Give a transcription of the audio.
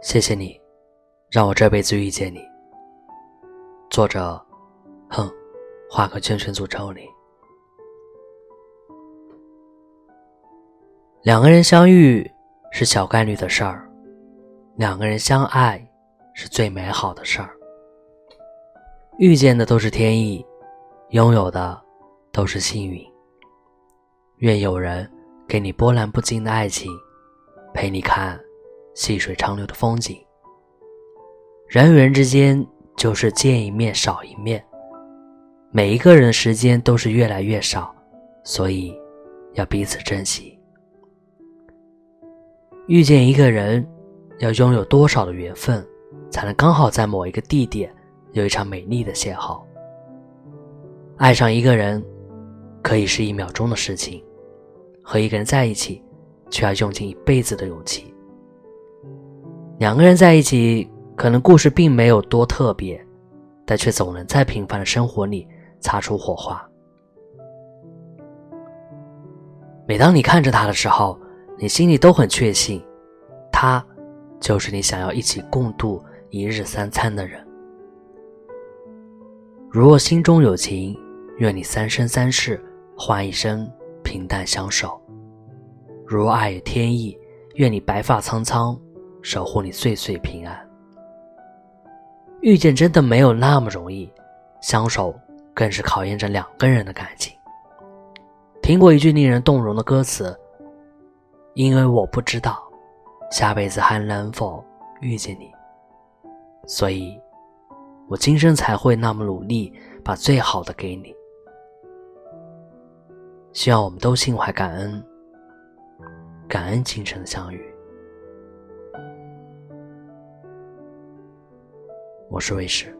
谢谢你，让我这辈子遇见你。作者，哼，画个圈圈诅咒你。两个人相遇是小概率的事儿，两个人相爱是最美好的事儿。遇见的都是天意，拥有的都是幸运。愿有人给你波澜不惊的爱情，陪你看。细水长流的风景，人与人之间就是见一面少一面，每一个人的时间都是越来越少，所以要彼此珍惜。遇见一个人，要拥有多少的缘分，才能刚好在某一个地点有一场美丽的邂逅？爱上一个人，可以是一秒钟的事情，和一个人在一起，却要用尽一辈子的勇气。两个人在一起，可能故事并没有多特别，但却总能在平凡的生活里擦出火花。每当你看着他的时候，你心里都很确信，他就是你想要一起共度一日三餐的人。如若心中有情，愿你三生三世换一生平淡相守；如若爱有天意，愿你白发苍苍。守护你岁岁平安。遇见真的没有那么容易，相守更是考验着两个人的感情。听过一句令人动容的歌词：“因为我不知道下辈子还能否遇见你，所以我今生才会那么努力，把最好的给你。”希望我们都心怀感恩，感恩今生的相遇。我是卫士。